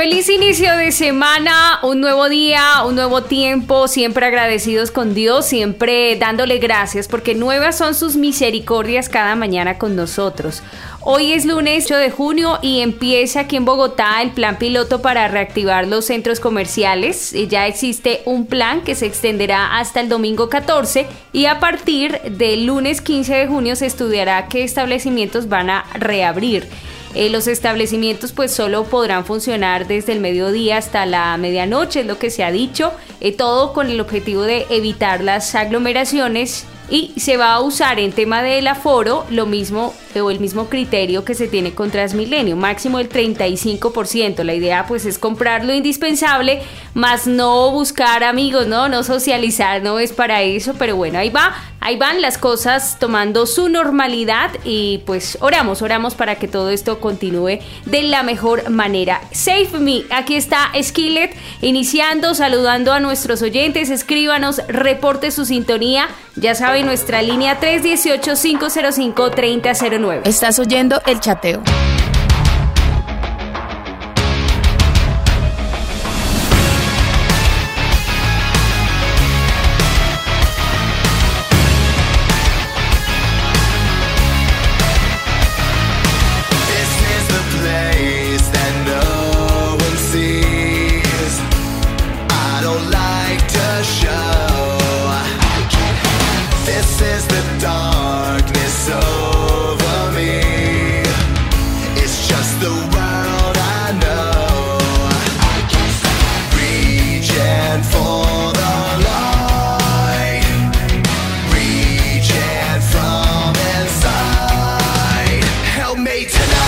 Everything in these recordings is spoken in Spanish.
Feliz inicio de semana, un nuevo día, un nuevo tiempo, siempre agradecidos con Dios, siempre dándole gracias porque nuevas son sus misericordias cada mañana con nosotros. Hoy es lunes 8 de junio y empieza aquí en Bogotá el plan piloto para reactivar los centros comerciales. Ya existe un plan que se extenderá hasta el domingo 14 y a partir del lunes 15 de junio se estudiará qué establecimientos van a reabrir. Eh, los establecimientos pues solo podrán funcionar desde el mediodía hasta la medianoche, es lo que se ha dicho, eh, todo con el objetivo de evitar las aglomeraciones. Y se va a usar en tema del aforo lo mismo o el mismo criterio que se tiene con Transmilenio, máximo el 35%. La idea pues es comprar lo indispensable, más no buscar amigos, no, no socializar, no es para eso, pero bueno, ahí va, ahí van las cosas tomando su normalidad y pues oramos, oramos para que todo esto continúe de la mejor manera. Save Me, aquí está Skillet iniciando, saludando a nuestros oyentes, escríbanos, reporte su sintonía, ya saben nuestra línea 318 505 3009 Estás oyendo el chateo.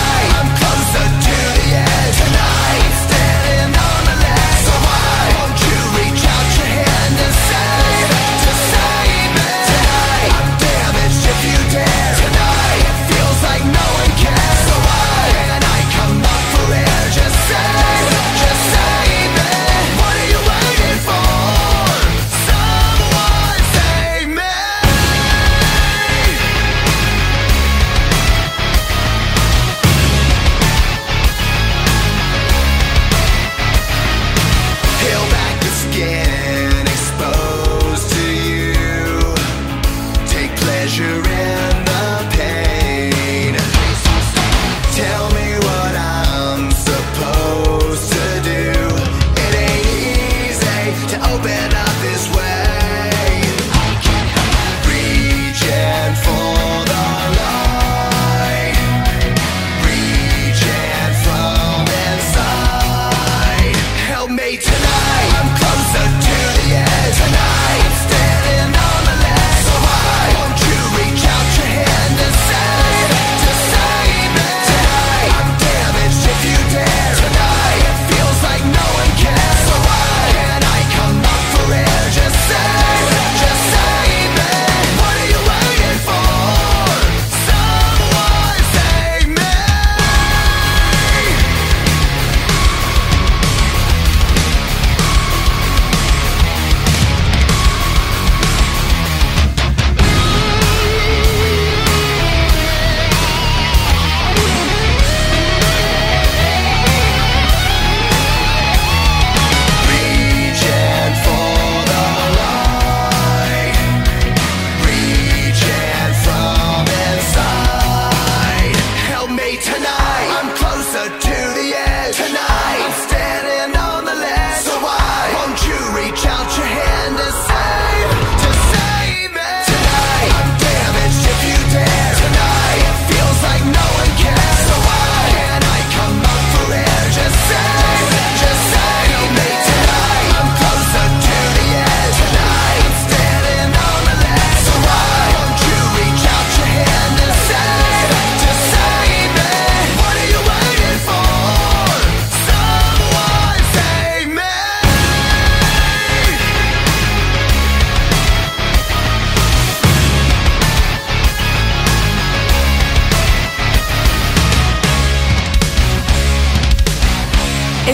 die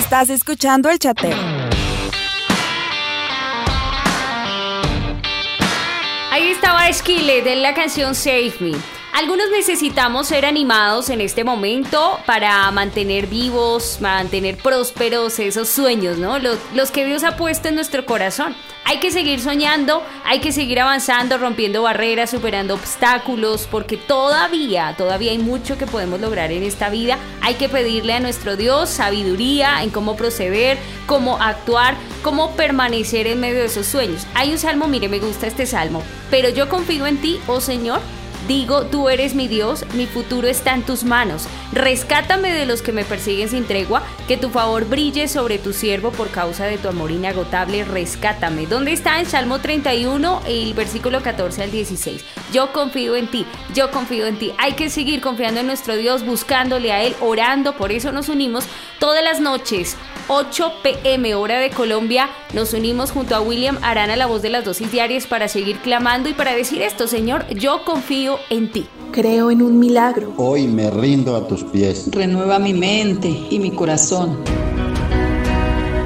Estás escuchando el chateo. Ahí estaba Skillet de la canción Save Me. Algunos necesitamos ser animados en este momento para mantener vivos, mantener prósperos esos sueños, ¿no? Los, los, que Dios ha puesto en nuestro corazón. Hay que seguir soñando, hay que seguir avanzando, rompiendo barreras, superando obstáculos, porque todavía, todavía hay mucho que podemos lograr en esta vida. Hay que pedirle a nuestro Dios sabiduría en cómo proceder, cómo actuar, cómo permanecer en medio de esos sueños. Hay un salmo, mire, me gusta este salmo, pero yo confío en ti, oh Señor, Digo, tú eres mi Dios, mi futuro está en tus manos. Rescátame de los que me persiguen sin tregua, que tu favor brille sobre tu siervo por causa de tu amor inagotable. Rescátame. ¿Dónde está en Salmo 31, el versículo 14 al 16? Yo confío en ti, yo confío en ti. Hay que seguir confiando en nuestro Dios, buscándole a Él, orando. Por eso nos unimos todas las noches 8 pm hora de Colombia, nos unimos junto a William Arana, la voz de las dosis diarias, para seguir clamando y para decir esto, Señor, yo confío en ti. Creo en un milagro. Hoy me rindo a tus pies. Renueva mi mente y mi corazón.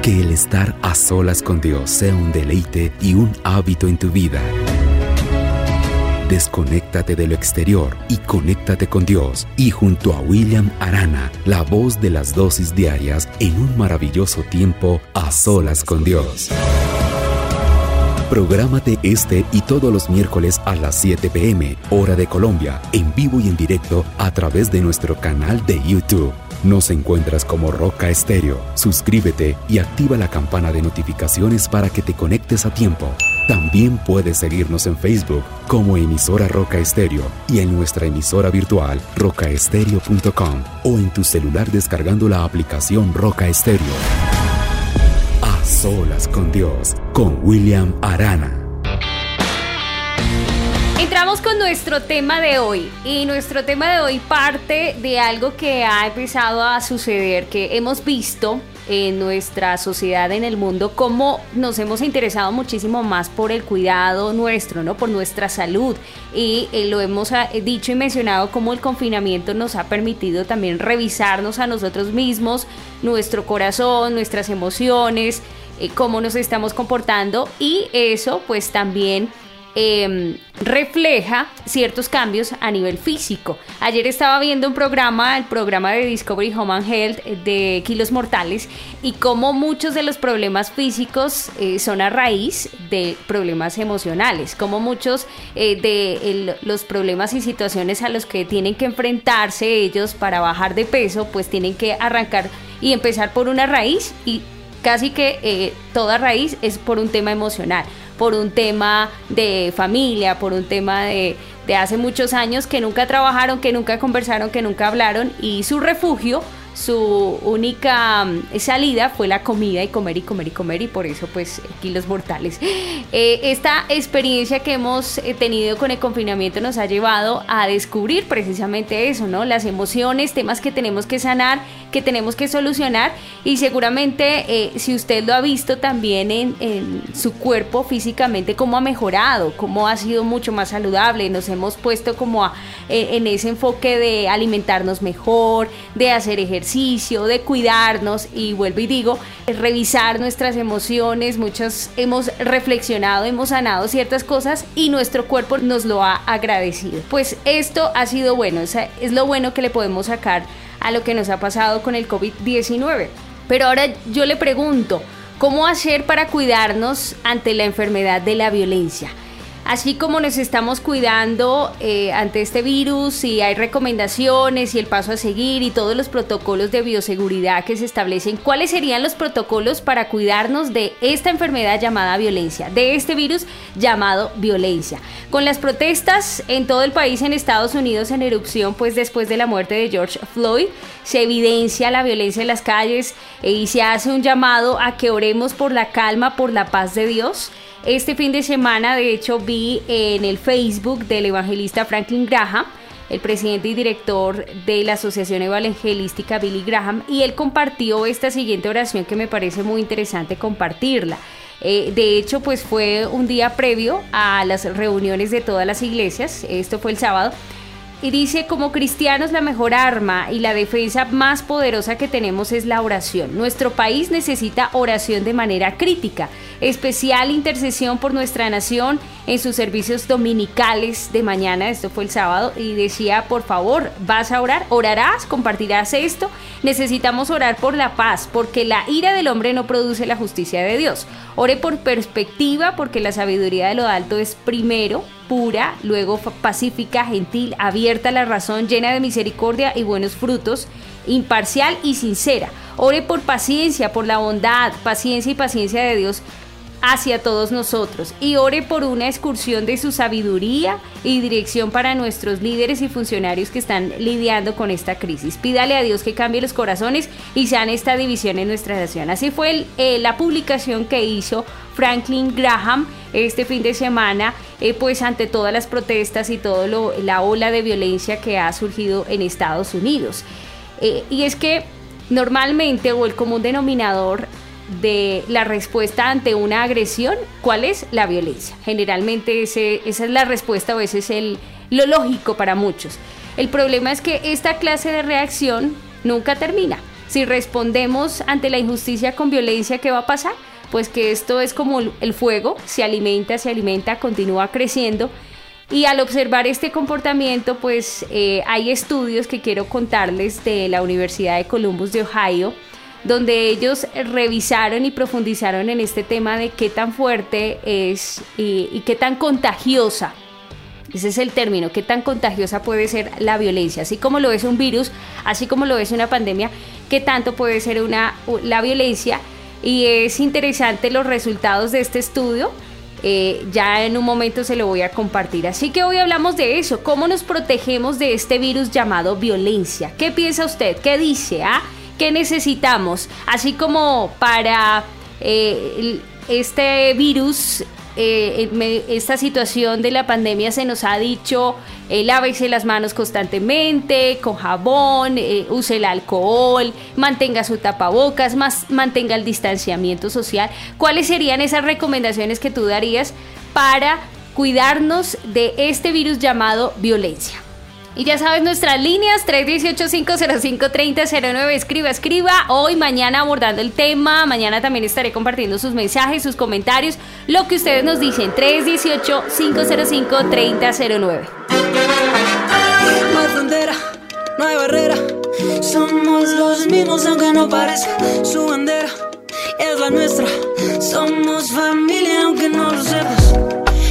Que el estar a solas con Dios sea un deleite y un hábito en tu vida. Desconéctate de lo exterior y conéctate con Dios. Y junto a William Arana, la voz de las dosis diarias en un maravilloso tiempo a solas con Dios. Prográmate este y todos los miércoles a las 7 pm, hora de Colombia, en vivo y en directo a través de nuestro canal de YouTube. Nos encuentras como Roca Estéreo. Suscríbete y activa la campana de notificaciones para que te conectes a tiempo. También puedes seguirnos en Facebook como emisora Roca Estéreo y en nuestra emisora virtual rocaestereo.com o en tu celular descargando la aplicación Roca Estéreo. A solas con Dios, con William Arana. Con nuestro tema de hoy y nuestro tema de hoy parte de algo que ha empezado a suceder, que hemos visto en nuestra sociedad, en el mundo, cómo nos hemos interesado muchísimo más por el cuidado nuestro, ¿no? Por nuestra salud. Y eh, lo hemos ah, dicho y mencionado cómo el confinamiento nos ha permitido también revisarnos a nosotros mismos, nuestro corazón, nuestras emociones, eh, cómo nos estamos comportando y eso pues también Em, refleja ciertos cambios a nivel físico. Ayer estaba viendo un programa, el programa de Discovery Home and Health eh, de Kilos Mortales, y cómo muchos de los problemas físicos eh, son a raíz de problemas emocionales, como muchos eh, de los problemas y situaciones a los que tienen que enfrentarse ellos para bajar de peso, pues tienen que arrancar y empezar por una raíz y casi que toda raíz es por un tema emocional por un tema de familia, por un tema de, de hace muchos años que nunca trabajaron, que nunca conversaron, que nunca hablaron y su refugio su única mm, salida fue la comida y comer y comer y comer y por eso pues kilos mortales. Eh, esta experiencia que hemos eh, tenido con el confinamiento nos ha llevado a descubrir precisamente eso, ¿no? Las emociones, temas que tenemos que sanar, que tenemos que solucionar y seguramente eh, si usted lo ha visto también en, su cuerpo físicamente, cómo ha mejorado, cómo ha sido mucho más saludable, nos hemos puesto como a, en ese enfoque de alimentarnos mejor, de hacer ejercicio de cuidarnos y vuelvo y digo, revisar nuestras emociones, muchos hemos reflexionado, hemos sanado ciertas cosas y nuestro cuerpo nos lo ha agradecido. Pues esto ha sido bueno, es lo bueno que le podemos sacar a lo que nos ha pasado con el COVID-19. Pero ahora yo le pregunto, ¿cómo hacer para cuidarnos ante la enfermedad de la violencia? Así como nos estamos cuidando eh, ante este virus y hay recomendaciones y el paso a seguir y todos los protocolos de bioseguridad que se establecen, ¿cuáles serían los protocolos para cuidarnos de esta enfermedad llamada violencia, de este virus llamado violencia? Con las protestas en todo el país en Estados Unidos en erupción, pues después de la muerte de George Floyd, se evidencia la violencia en las calles eh, y se hace un llamado a que oremos por la calma, por la paz de Dios. Este fin de semana, de hecho, vi en el Facebook del evangelista Franklin Graham, el presidente y director de la Asociación Evangelística Billy Graham, y él compartió esta siguiente oración que me parece muy interesante compartirla. Eh, de hecho, pues fue un día previo a las reuniones de todas las iglesias, esto fue el sábado, y dice, como cristianos la mejor arma y la defensa más poderosa que tenemos es la oración. Nuestro país necesita oración de manera crítica, especial intercesión por nuestra nación en sus servicios dominicales de mañana, esto fue el sábado, y decía, por favor, vas a orar, orarás, compartirás esto, necesitamos orar por la paz, porque la ira del hombre no produce la justicia de Dios. Ore por perspectiva, porque la sabiduría de lo alto es primero luego pacífica, gentil, abierta a la razón, llena de misericordia y buenos frutos, imparcial y sincera. Ore por paciencia, por la bondad, paciencia y paciencia de Dios hacia todos nosotros y ore por una excursión de su sabiduría y dirección para nuestros líderes y funcionarios que están lidiando con esta crisis. Pídale a Dios que cambie los corazones y sane esta división en nuestra nación. Así fue eh, la publicación que hizo Franklin Graham este fin de semana, eh, pues ante todas las protestas y toda la ola de violencia que ha surgido en Estados Unidos. Eh, y es que normalmente o el común denominador de la respuesta ante una agresión, ¿cuál es? La violencia. Generalmente ese, esa es la respuesta o ese es el, lo lógico para muchos. El problema es que esta clase de reacción nunca termina. Si respondemos ante la injusticia con violencia, ¿qué va a pasar? Pues que esto es como el fuego, se alimenta, se alimenta, continúa creciendo. Y al observar este comportamiento, pues eh, hay estudios que quiero contarles de la Universidad de Columbus de Ohio, donde ellos revisaron y profundizaron en este tema de qué tan fuerte es y, qué tan contagiosa ese es el término, qué tan contagiosa puede ser la violencia, así como lo es un virus, así como lo es una pandemia, qué tanto puede ser una, la violencia. Y es interesante los resultados de este estudio. Eh, ya en un momento se lo voy a compartir. Así que hoy hablamos de eso, cómo nos protegemos de este virus llamado violencia. ¿Qué piensa usted? ¿Qué dice? Ah? ¿Qué necesitamos? Así como para eh, este virus, eh, esta situación de la pandemia se nos ha dicho, eh, lávese las manos constantemente, con jabón, use el alcohol, mantenga su tapabocas, más, mantenga el distanciamiento social. ¿Cuáles serían esas recomendaciones que tú darías para cuidarnos de este virus llamado violencia? Y ya sabes, nuestras líneas 318-505-3009. Escriba, escriba. Hoy, mañana abordando el tema. Mañana también estaré compartiendo sus mensajes, sus comentarios. Lo que ustedes nos dicen. 318-505-3009. No hay frontera, no hay barrera. Somos los mismos aunque no parezca. Su bandera es la nuestra. Somos familia aunque no lo sepas.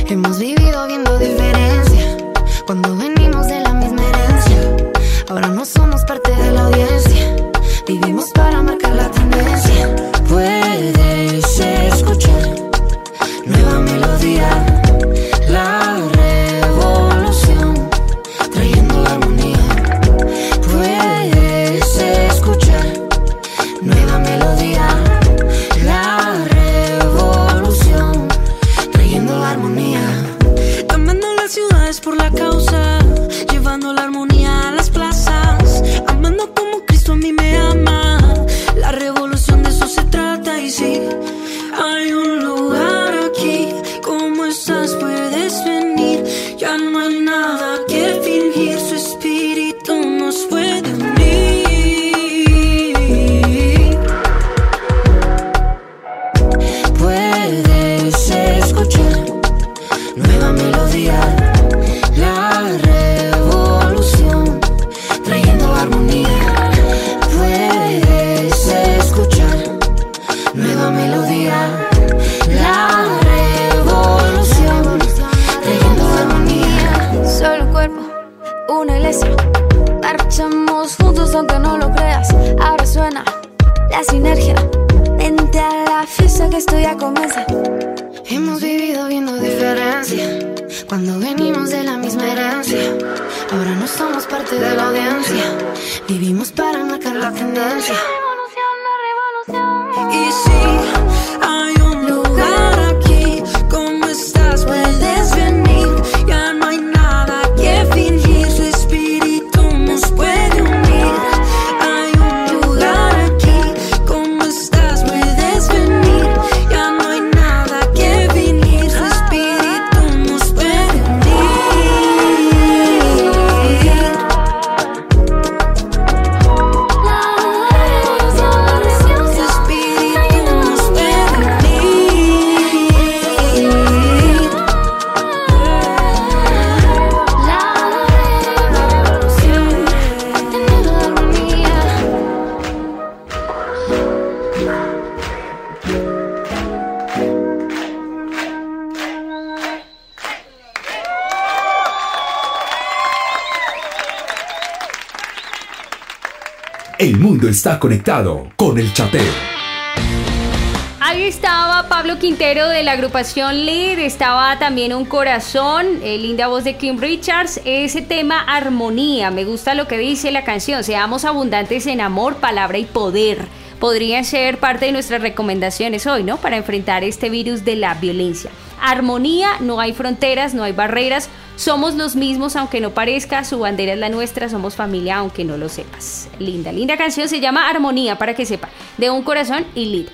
Hemos vivido viendo diferencia. Cuando venimos Ahora no somos parte de la audiencia. Vivimos para marcar la tendencia. Puedes escuchar está conectado con el chateo. Ahí estaba Pablo Quintero de la agrupación Lead, estaba también Un Corazón, eh, linda voz de Kim Richards, ese tema armonía, me gusta lo que dice la canción, seamos abundantes en amor, palabra y poder. Podría ser parte de nuestras recomendaciones hoy, ¿no? Para enfrentar este virus de la violencia. Armonía, no hay fronteras, no hay barreras, somos los mismos aunque no parezca, su bandera es la nuestra, somos familia aunque no lo sepas. Linda, linda canción, se llama Armonía para que sepa, de un corazón y.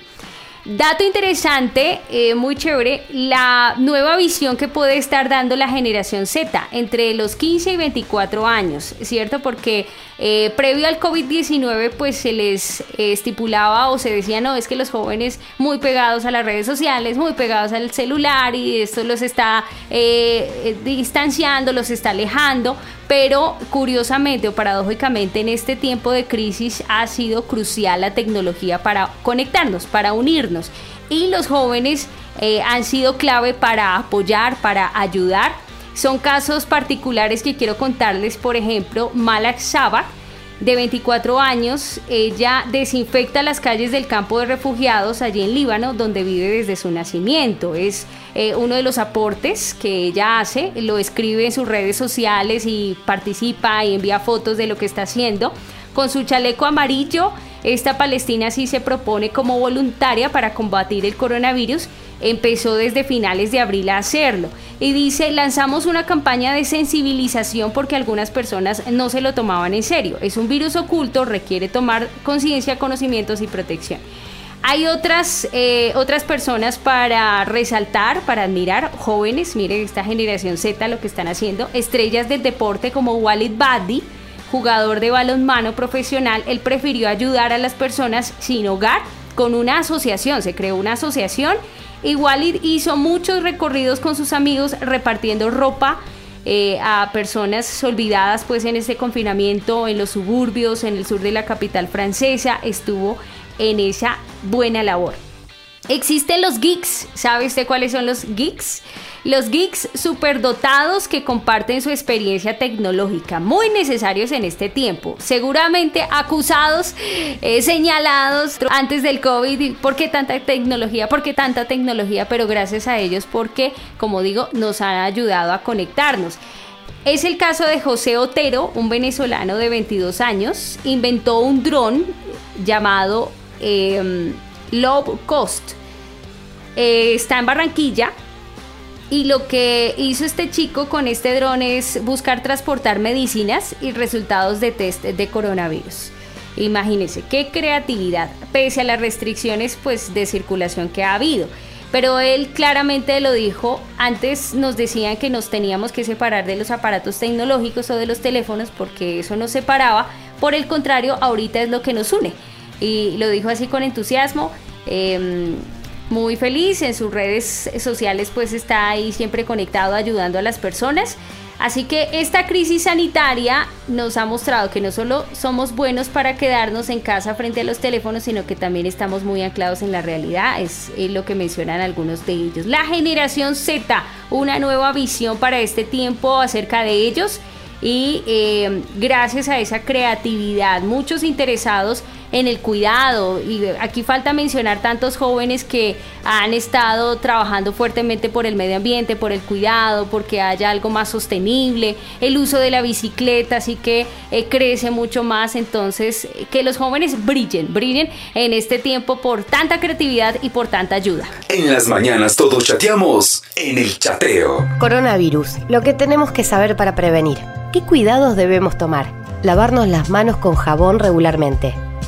Dato interesante, eh, muy chévere, la nueva visión que puede estar dando la generación Z entre los 15 y 24 años, ¿cierto? Porque eh, previo al COVID-19 pues se les eh, estipulaba o se decía, no, es que los jóvenes muy pegados a las redes sociales, muy pegados al celular y esto los está distanciando, los está alejando, pero curiosamente o paradójicamente en este tiempo de crisis ha sido crucial la tecnología para conectarnos, para unirnos. Y los jóvenes eh, han sido clave para apoyar, para ayudar. Son casos particulares que quiero contarles, por ejemplo, Malak Sabak, de 24 años, ella desinfecta las calles del campo de refugiados allí en Líbano, donde vive desde su nacimiento. Es eh, uno de los aportes que ella hace, lo escribe en sus redes sociales y participa y envía fotos de lo que está haciendo. Con su chaleco amarillo, esta palestina sí se propone como voluntaria para combatir el coronavirus empezó desde finales de abril a hacerlo. Y dice, lanzamos una campaña de sensibilización porque algunas personas no se lo tomaban en serio. Es un virus oculto, requiere tomar conciencia, conocimientos y protección. Hay otras, eh, otras personas para resaltar, para admirar, jóvenes, miren esta generación Z lo que están haciendo, estrellas del deporte como Walid Baddi, jugador de balonmano profesional, él prefirió ayudar a las personas sin hogar con una asociación, se creó una asociación Igual hizo muchos recorridos con sus amigos repartiendo ropa eh, a personas olvidadas pues en este confinamiento en los suburbios, en el sur de la capital francesa, estuvo en esa buena labor. Existen los geeks, ¿sabe usted cuáles son los geeks? Los geeks superdotados que comparten su experiencia tecnológica, muy necesarios en este tiempo, seguramente acusados, eh, señalados antes del COVID, ¿por qué tanta tecnología? ¿Por qué tanta tecnología? Pero gracias a ellos porque, como digo, nos han ayudado a conectarnos. Es el caso de José Otero, un venezolano de 22 años, inventó un dron llamado eh, Low Cost. Eh, está en Barranquilla y lo que hizo este chico con este dron es buscar transportar medicinas y resultados de test de coronavirus. Imagínense qué creatividad, pese a las restricciones pues, de circulación que ha habido. Pero él claramente lo dijo, antes nos decían que nos teníamos que separar de los aparatos tecnológicos o de los teléfonos porque eso nos separaba, por el contrario, ahorita es lo que nos une. Y lo dijo así con entusiasmo. Em, muy feliz en sus redes sociales pues está ahí siempre conectado ayudando a las personas. Así que esta crisis sanitaria nos ha mostrado que no solo somos buenos para quedarnos en casa frente a los teléfonos sino que también estamos muy anclados en la realidad. Es, lo que mencionan algunos de ellos. La generación Z una nueva visión para este tiempo acerca de ellos. Y eh, gracias a esa creatividad muchos interesados en el cuidado. Y aquí falta mencionar tantos jóvenes que han estado trabajando fuertemente por el medio ambiente, por el cuidado, porque haya algo más sostenible, el uso de la bicicleta, así que eh, crece mucho más. Entonces, que los jóvenes brillen, brillen en este tiempo por tanta creatividad y por tanta ayuda. En las mañanas todos chateamos en el chateo. Coronavirus, lo que tenemos que saber para prevenir. ¿Qué cuidados debemos tomar? Lavarnos las manos con jabón regularmente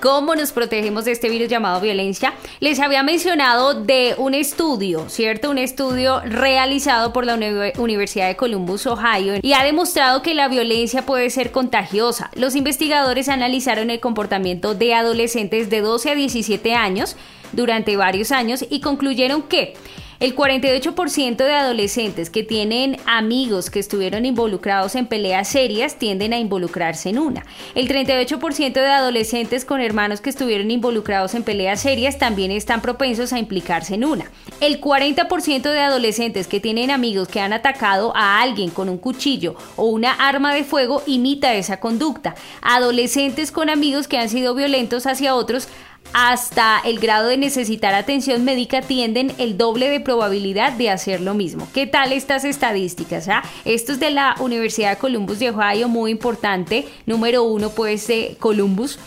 Cómo nos protegemos de este virus llamado violencia, les había mencionado de un estudio, ¿cierto? Un estudio realizado por la Universidad de Columbus, Ohio, y ha demostrado que la violencia puede ser contagiosa. Los investigadores analizaron el comportamiento de adolescentes de 12 a 17 años durante varios años y concluyeron que el 48% de adolescentes que tienen amigos que estuvieron involucrados en peleas serias tienden a involucrarse en una. El 38% de adolescentes con hermanos que estuvieron involucrados en peleas serias también están propensos a implicarse en una. El 40% de adolescentes que tienen amigos que han atacado a alguien con un cuchillo o una arma de fuego imita esa conducta. Adolescentes con amigos que han sido violentos hacia otros hasta el grado de necesitar atención médica tienden el doble de probabilidad de hacer lo mismo. ¿Qué tal estas estadísticas? Ah? Esto es de la Universidad de Columbus de Ohio, muy importante, número uno pues de Columbus.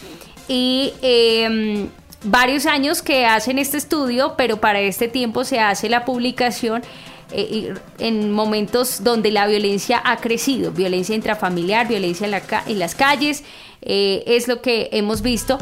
Y em, varios años que hacen este estudio, pero para este tiempo se hace la publicación eh, en momentos donde la violencia ha crecido, violencia intrafamiliar, violencia en, la en las calles, eh, es lo que hemos visto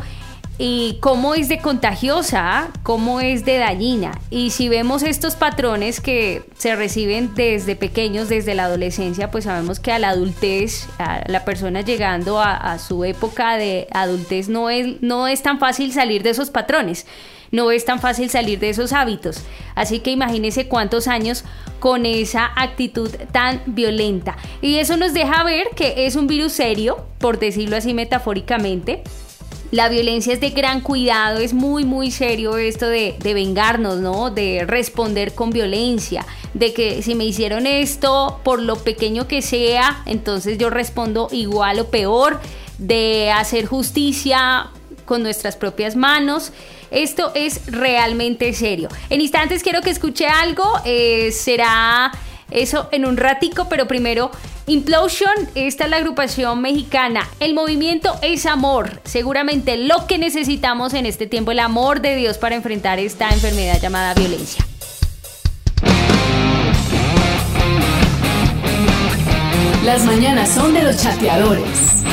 y cómo es de contagiosa, cómo es de dañina. Y si vemos estos patrones que se reciben desde pequeños, desde la adolescencia, pues sabemos que a la adultez, a la persona llegando a, su época de adultez, no es, no es tan fácil salir de esos patrones. No es tan fácil salir de esos hábitos. Así que imagínese cuántos años con esa actitud tan violenta. Y eso nos deja ver que es un virus serio, por decirlo así metafóricamente, la violencia es de gran cuidado, es muy, muy serio esto de, vengarnos, ¿no? De responder con violencia, de que si me hicieron esto, por lo pequeño que sea, entonces yo respondo igual o peor, de hacer justicia con nuestras propias manos. Esto es realmente serio. En instantes quiero que escuche algo, eh, será eso en un ratico, pero primero Implosion, esta es la agrupación mexicana. El movimiento es amor. Seguramente lo que necesitamos en este tiempo, el amor de Dios para enfrentar esta enfermedad llamada violencia. Las mañanas son de los chateadores.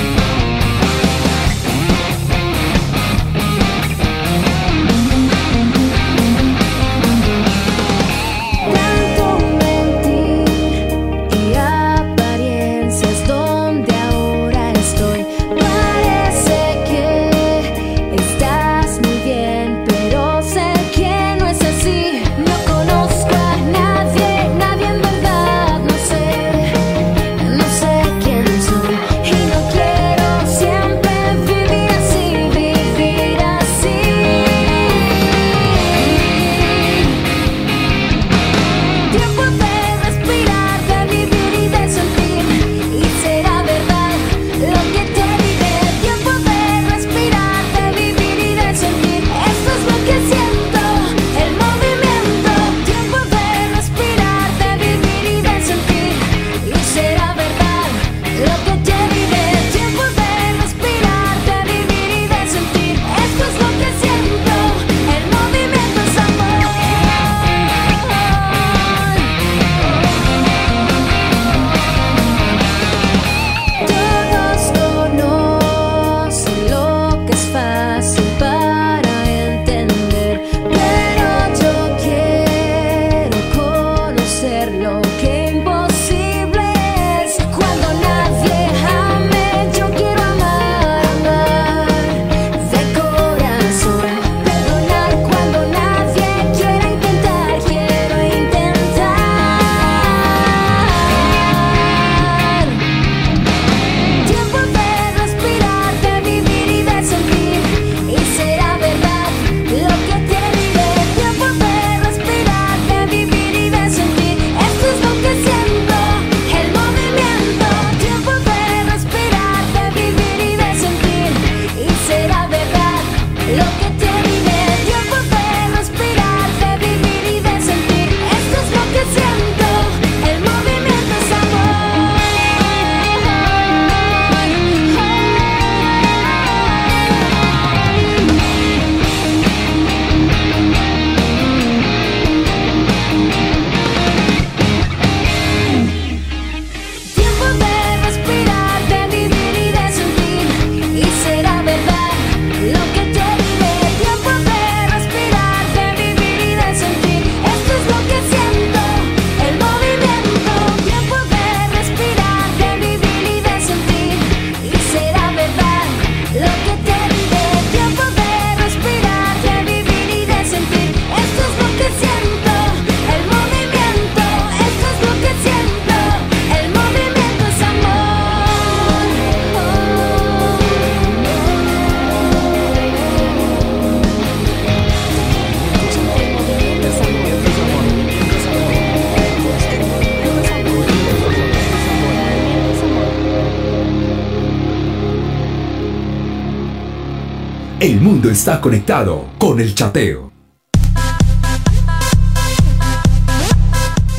Está conectado con el chateo.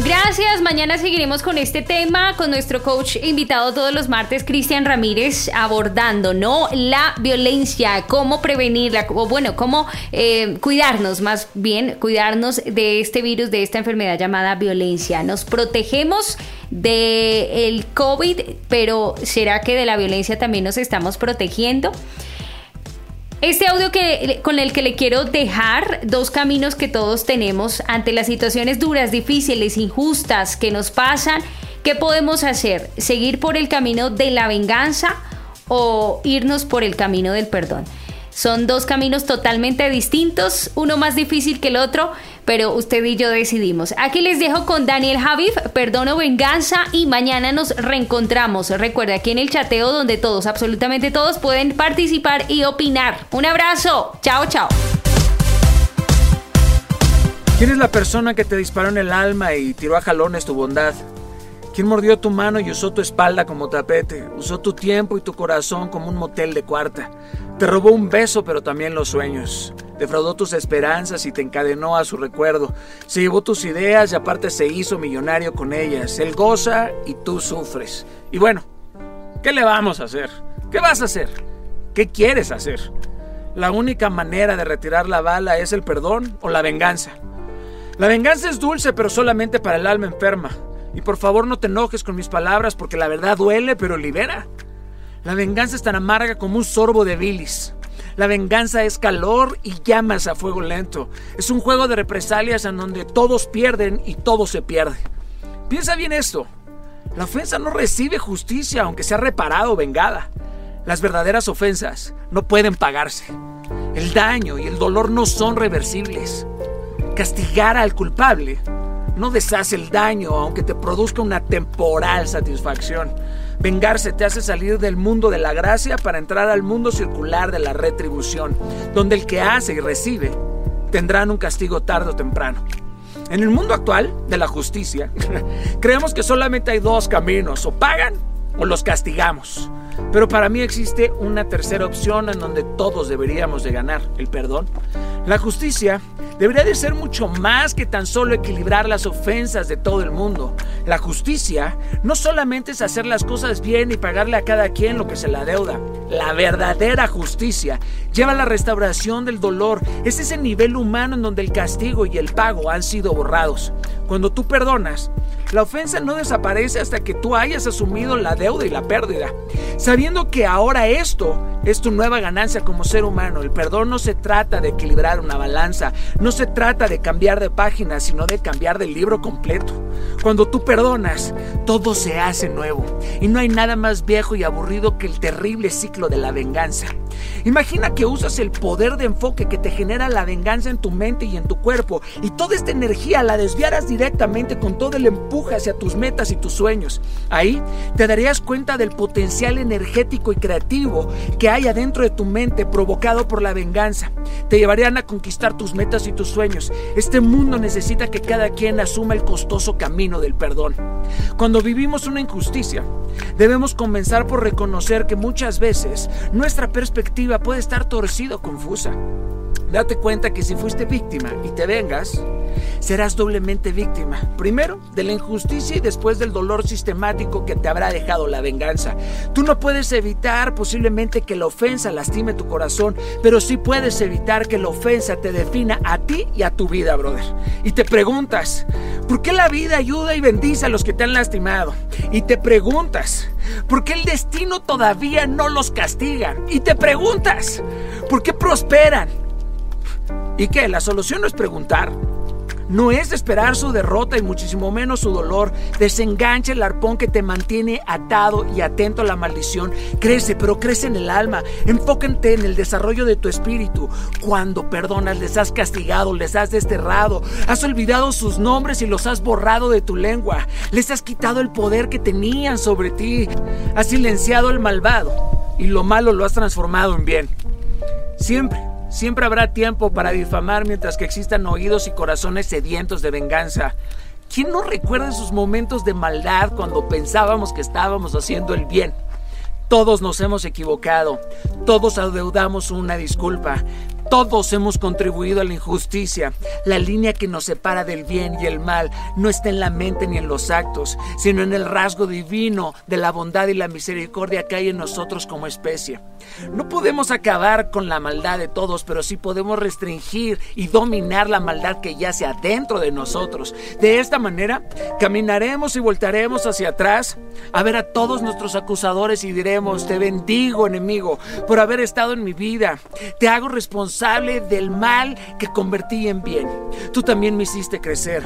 Gracias, mañana seguiremos con este tema con nuestro coach invitado todos los martes, Cristian Ramírez, abordando, ¿no? La violencia, cómo prevenirla, o bueno, cómo eh, cuidarnos, más bien, cuidarnos de este virus, de esta enfermedad llamada violencia. Nos protegemos del COVID, pero ¿será que de la violencia también nos estamos protegiendo? Este audio que, con el que le quiero dejar dos caminos que todos tenemos ante las situaciones duras, difíciles, injustas que nos pasan. ¿Qué podemos hacer? ¿Seguir por el camino de la venganza o irnos por el camino del perdón? Son dos caminos totalmente distintos, uno más difícil que el otro, pero usted y yo decidimos. Aquí les dejo con Daniel Javif, Perdono Venganza y mañana nos reencontramos. Recuerda aquí en el chateo donde todos, absolutamente todos pueden participar y opinar. Un abrazo, chao, chao. ¿Quién es la persona que te disparó en el alma y tiró a jalones tu bondad? ¿Quién mordió tu mano y usó tu espalda como tapete? Usó tu tiempo y tu corazón como un motel de cuarta. Te robó un beso, pero también los sueños. Defraudó tus esperanzas y te encadenó a su recuerdo. Se llevó tus ideas y aparte se hizo millonario con ellas. Él goza y tú sufres. Y bueno, ¿qué le vamos a hacer? ¿Qué vas a hacer? ¿Qué quieres hacer? La única manera de retirar la bala es el perdón o la venganza. La venganza es dulce, pero solamente para el alma enferma. Y por favor no te enojes con mis palabras porque la verdad duele, pero libera. La venganza es tan amarga como un sorbo de bilis. La venganza es calor y llamas a fuego lento. Es un juego de represalias en donde todos pierden y todo se pierde. Piensa bien esto. La ofensa no recibe justicia aunque sea reparada o vengada. Las verdaderas ofensas no pueden pagarse. El daño y el dolor no son reversibles. Castigar al culpable no deshace el daño aunque te produzca una temporal satisfacción. Vengarse te hace salir del mundo de la gracia para entrar al mundo circular de la retribución, donde el que hace y recibe tendrán un castigo tarde o temprano. En el mundo actual de la justicia, creemos que solamente hay dos caminos, o pagan o los castigamos. Pero para mí existe una tercera opción en donde todos deberíamos de ganar, el perdón. La justicia debería de ser mucho más que tan solo equilibrar las ofensas de todo el mundo. La justicia no solamente es hacer las cosas bien y pagarle a cada quien lo que se la deuda. La verdadera justicia lleva a la restauración del dolor. Es ese nivel humano en donde el castigo y el pago han sido borrados. Cuando tú perdonas, la ofensa no desaparece hasta que tú hayas asumido la deuda y la pérdida. Sabiendo que ahora esto es tu nueva ganancia como ser humano. El perdón no se trata de equilibrar una balanza, no se trata de cambiar de página, sino de cambiar de libro completo. Cuando tú perdonas, todo se hace nuevo. Y no hay nada más viejo y aburrido que el terrible ciclo de la venganza. Imagina que usas el poder de enfoque que te genera la venganza en tu mente y en tu cuerpo y toda esta energía la desviaras directamente con todo el empuje hacia tus metas y tus sueños. Ahí te darías cuenta del potencial energético y creativo que hay adentro de tu mente provocado por la venganza. Te llevarían a conquistar tus metas y tus sueños. Este mundo necesita que cada quien asuma el costoso camino del perdón. Cuando vivimos una injusticia, debemos comenzar por reconocer que muchas veces nuestra perspectiva puede estar torcida o confusa. Date cuenta que si fuiste víctima y te vengas, serás doblemente víctima. Primero, de la injusticia y después del dolor sistemático que te habrá dejado la venganza. Tú no puedes evitar posiblemente que la ofensa lastime tu corazón, pero sí puedes evitar que la ofensa te defina a ti y a tu vida, brother. Y te preguntas, ¿por qué la vida ayuda y bendice a los que te han lastimado? Y te preguntas, ¿por qué el destino todavía no los castiga? Y te preguntas, ¿por qué prosperan? ¿Y qué? La solución no es preguntar. No es esperar su derrota y muchísimo menos su dolor. Desengancha el arpón que te mantiene atado y atento a la maldición. Crece, pero crece en el alma. Enfócate en el desarrollo de tu espíritu. Cuando perdonas, les has castigado, les has desterrado. Has olvidado sus nombres y los has borrado de tu lengua. Les has quitado el poder que tenían sobre ti. Has silenciado al malvado y lo malo lo has transformado en bien. Siempre Siempre habrá tiempo para difamar mientras que existan oídos y corazones sedientos de venganza. ¿Quién no recuerda esos momentos de maldad cuando pensábamos que estábamos haciendo el bien? Todos nos hemos equivocado, todos adeudamos una disculpa, todos hemos contribuido a la injusticia. La línea que nos separa del bien y el mal no está en la mente ni en los actos, sino en el rasgo divino de la bondad y la misericordia que hay en nosotros como especie. No podemos acabar con la maldad de todos, pero sí podemos restringir y dominar la maldad que yace adentro de nosotros. De esta manera, caminaremos y voltaremos hacia atrás a ver a todos nuestros acusadores y diremos, te bendigo enemigo por haber estado en mi vida. Te hago responsable del mal que convertí en bien. Tú también me hiciste crecer.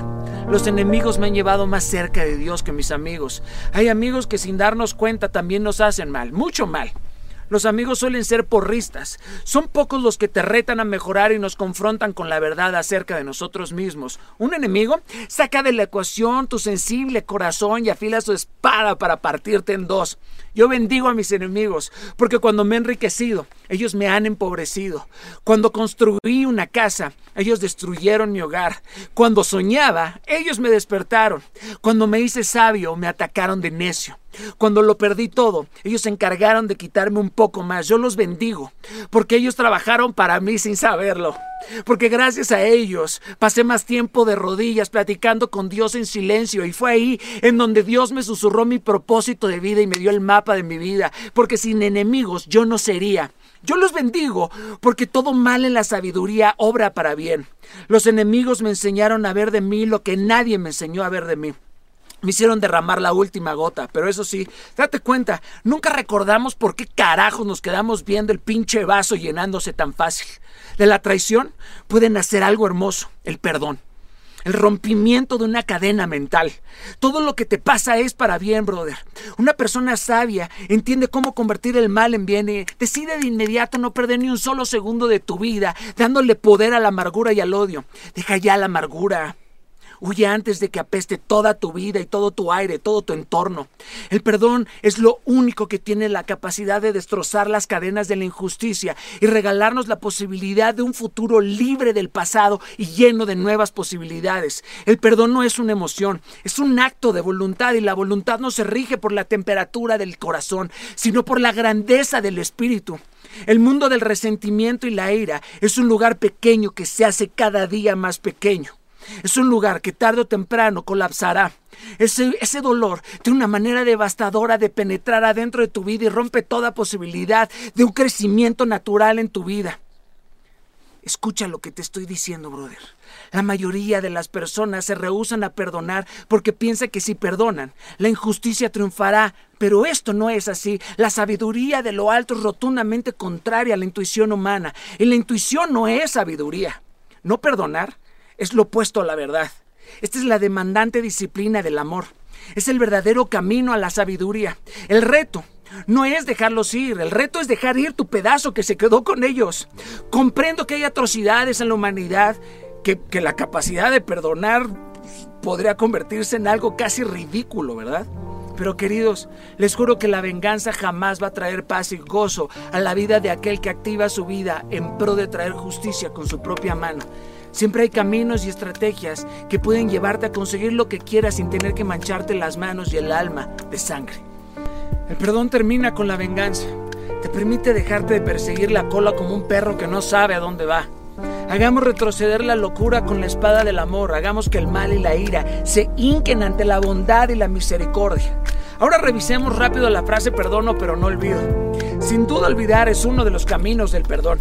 Los enemigos me han llevado más cerca de Dios que mis amigos. Hay amigos que sin darnos cuenta también nos hacen mal, mucho mal. Los amigos suelen ser porristas. Son pocos los que te retan a mejorar y nos confrontan con la verdad acerca de nosotros mismos. Un enemigo saca de la ecuación tu sensible corazón y afila su espada para partirte en dos. Yo bendigo a mis enemigos, porque cuando me he enriquecido, ellos me han empobrecido. Cuando construí una casa, ellos destruyeron mi hogar. Cuando soñaba, ellos me despertaron. Cuando me hice sabio, me atacaron de necio. Cuando lo perdí todo, ellos se encargaron de quitarme un poco más. Yo los bendigo, porque ellos trabajaron para mí sin saberlo. Porque gracias a ellos pasé más tiempo de rodillas platicando con Dios en silencio y fue ahí en donde Dios me susurró mi propósito de vida y me dio el mapa de mi vida. Porque sin enemigos yo no sería. Yo los bendigo porque todo mal en la sabiduría obra para bien. Los enemigos me enseñaron a ver de mí lo que nadie me enseñó a ver de mí me hicieron derramar la última gota, pero eso sí, date cuenta, nunca recordamos por qué carajos nos quedamos viendo el pinche vaso llenándose tan fácil. De la traición puede nacer algo hermoso, el perdón. El rompimiento de una cadena mental. Todo lo que te pasa es para bien, brother. Una persona sabia entiende cómo convertir el mal en bien y decide de inmediato no perder ni un solo segundo de tu vida, dándole poder a la amargura y al odio. Deja ya la amargura. Huye antes de que apeste toda tu vida y todo tu aire, todo tu entorno. El perdón es lo único que tiene la capacidad de destrozar las cadenas de la injusticia y regalarnos la posibilidad de un futuro libre del pasado y lleno de nuevas posibilidades. El perdón no es una emoción, es un acto de voluntad y la voluntad no se rige por la temperatura del corazón, sino por la grandeza del espíritu. El mundo del resentimiento y la ira es un lugar pequeño que se hace cada día más pequeño. Es un lugar que tarde o temprano colapsará. Ese, dolor tiene una manera devastadora de penetrar adentro de tu vida y rompe toda posibilidad de un crecimiento natural en tu vida. Escucha lo que te estoy diciendo, brother. La mayoría de las personas se rehusan a perdonar porque piensan que si perdonan, la injusticia triunfará. Pero esto no es así. La sabiduría de lo alto es rotundamente contraria a la intuición humana. Y la intuición no es sabiduría. No perdonar es lo opuesto a la verdad. Esta es la demandante disciplina del amor. Es el verdadero camino a la sabiduría. El reto no es dejarlos ir, el reto es dejar ir tu pedazo que se quedó con ellos. Comprendo que hay atrocidades en la humanidad, que, que la capacidad de perdonar podría convertirse en algo casi ridículo, ¿verdad? Pero queridos, les juro que la venganza jamás va a traer paz y gozo a la vida de aquel que activa su vida en pro de traer justicia con su propia mano. Siempre hay caminos y estrategias que pueden llevarte a conseguir lo que quieras sin tener que mancharte las manos y el alma de sangre. El perdón termina con la venganza. Te permite dejarte de perseguir la cola como un perro que no sabe a dónde va. Hagamos retroceder la locura con la espada del amor. Hagamos que el mal y la ira se hinquen ante la bondad y la misericordia. Ahora revisemos rápido la frase perdono pero no olvido. Sin duda olvidar es uno de los caminos del perdón,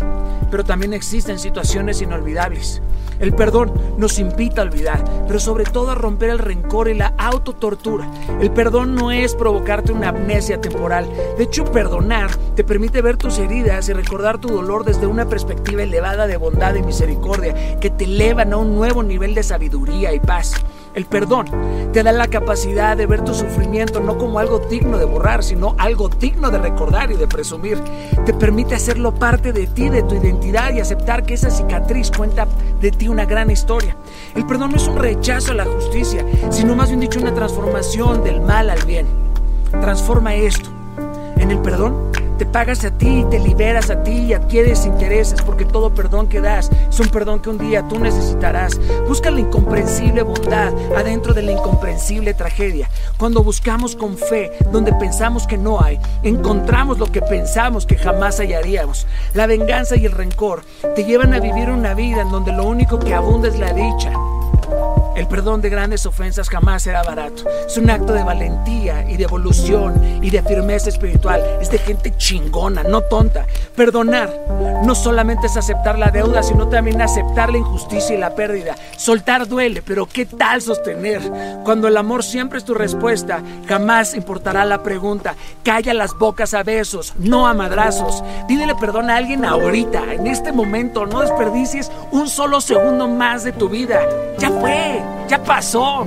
pero también existen situaciones inolvidables. El perdón nos invita a olvidar, pero sobre todo a romper el rencor y la autotortura. El perdón no es provocarte una amnesia temporal. De hecho, perdonar te permite ver tus heridas y recordar tu dolor desde una perspectiva elevada de bondad y misericordia que te elevan a un nuevo nivel de sabiduría y paz. El perdón te da la capacidad de ver tu sufrimiento no como algo digno de borrar, sino algo digno de recordar y de presumir. Te permite hacerlo parte de ti, de tu identidad y aceptar que esa cicatriz cuenta de ti una gran historia. El perdón no es un rechazo a la justicia, sino más bien dicho una transformación del mal al bien. Transforma esto. En el perdón Te pagas a ti, te liberas a ti y adquieres intereses porque todo perdón que das es un perdón que un día tú necesitarás. Busca la incomprensible bondad adentro de la incomprensible tragedia. Cuando buscamos con fe donde pensamos que no hay, encontramos lo que pensamos que jamás hallaríamos. La venganza y el rencor te llevan a vivir una vida en donde lo único que abunda es la dicha. El perdón de grandes ofensas jamás será barato. Es un acto de valentía y de evolución y de firmeza espiritual. Es de gente chingona, no tonta. Perdonar no solamente es aceptar la deuda, sino también aceptar la injusticia y la pérdida. Soltar duele, pero ¿qué tal sostener? Cuando el amor siempre es tu respuesta, jamás importará la pregunta. Calla las bocas a besos, no a madrazos. Pídele perdón a alguien ahorita, en este momento. No desperdicies un solo segundo más de tu vida. Ya fue. Ya pasó.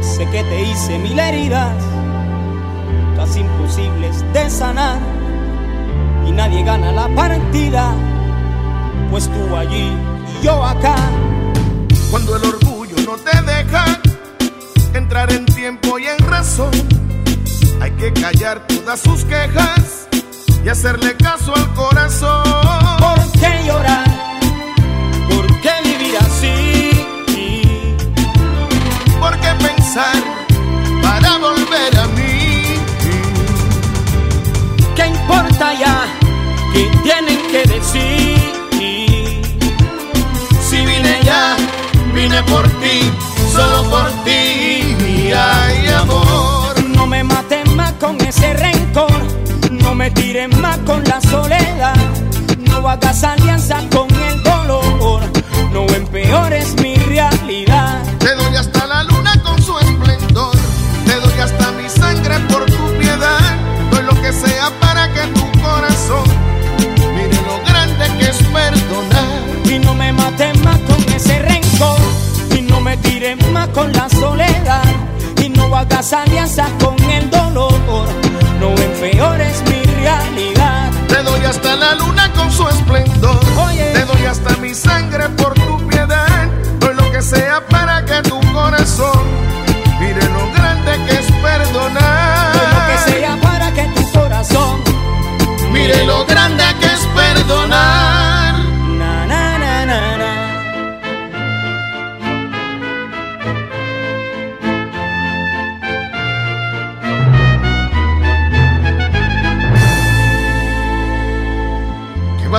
Sé que te hice mil heridas, casi imposibles de sanar, y nadie gana la partida, pues tú allí y yo acá cuando el orgullo no te deja entrar en tiempo y en razón. Hay que callar todas sus quejas y hacerle caso al corazón. ¿Por qué llorar? Tires más con la soledad, no hagas alianza con el dolor, no empeores mi realidad. Te doy hasta la luna con su esplendor, te doy hasta mi sangre por tu piedad, doy lo que sea para que tu corazón mire lo grande que es perdonar. Y no me mates más con ese rencor. Y no me tires más con la soledad. Y no hagas alianzas con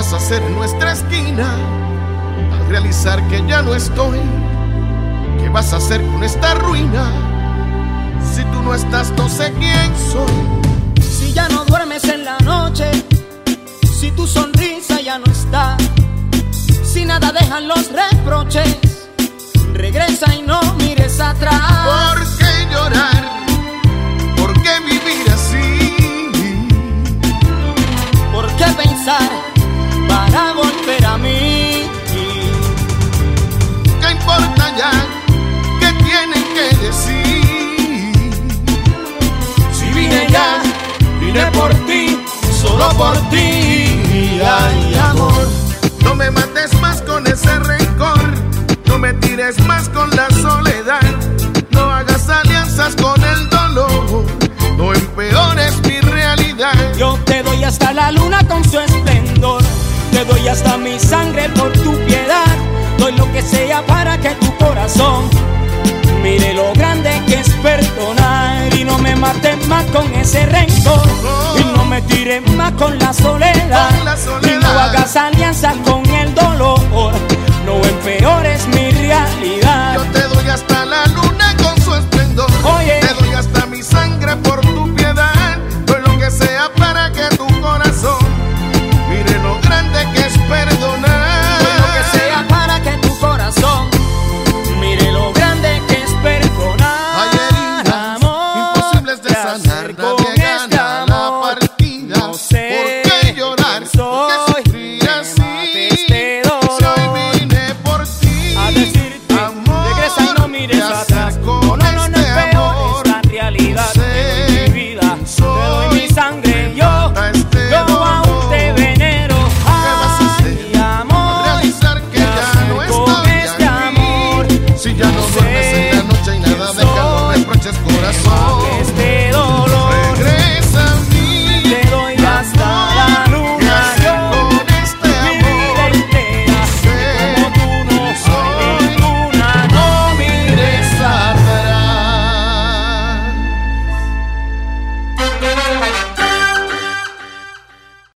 vas a hacer en nuestra esquina al realizar que ya no estoy? ¿Qué vas a hacer con esta ruina? Si tú no estás, no sé quién soy. Si ya no duermes en la noche, si tu sonrisa ya no está, si nada dejan los reproches, regresa y no mires atrás. ¿Por vine por ti, solo por ti, ay amor. No me mates más con ese rencor, no me tires más con la soledad, no hagas alianzas con el dolor, no empeores mi realidad. Yo te doy hasta la luna con su esplendor, te doy hasta mi sangre por tu piedad, doy lo que sea para que tu corazón mire lo grande que es perdonar me mates más con ese rencor y no me tires más con la soledad, Con la soledad. y no hagas alianzas con el dolor, no empeores mi realidad.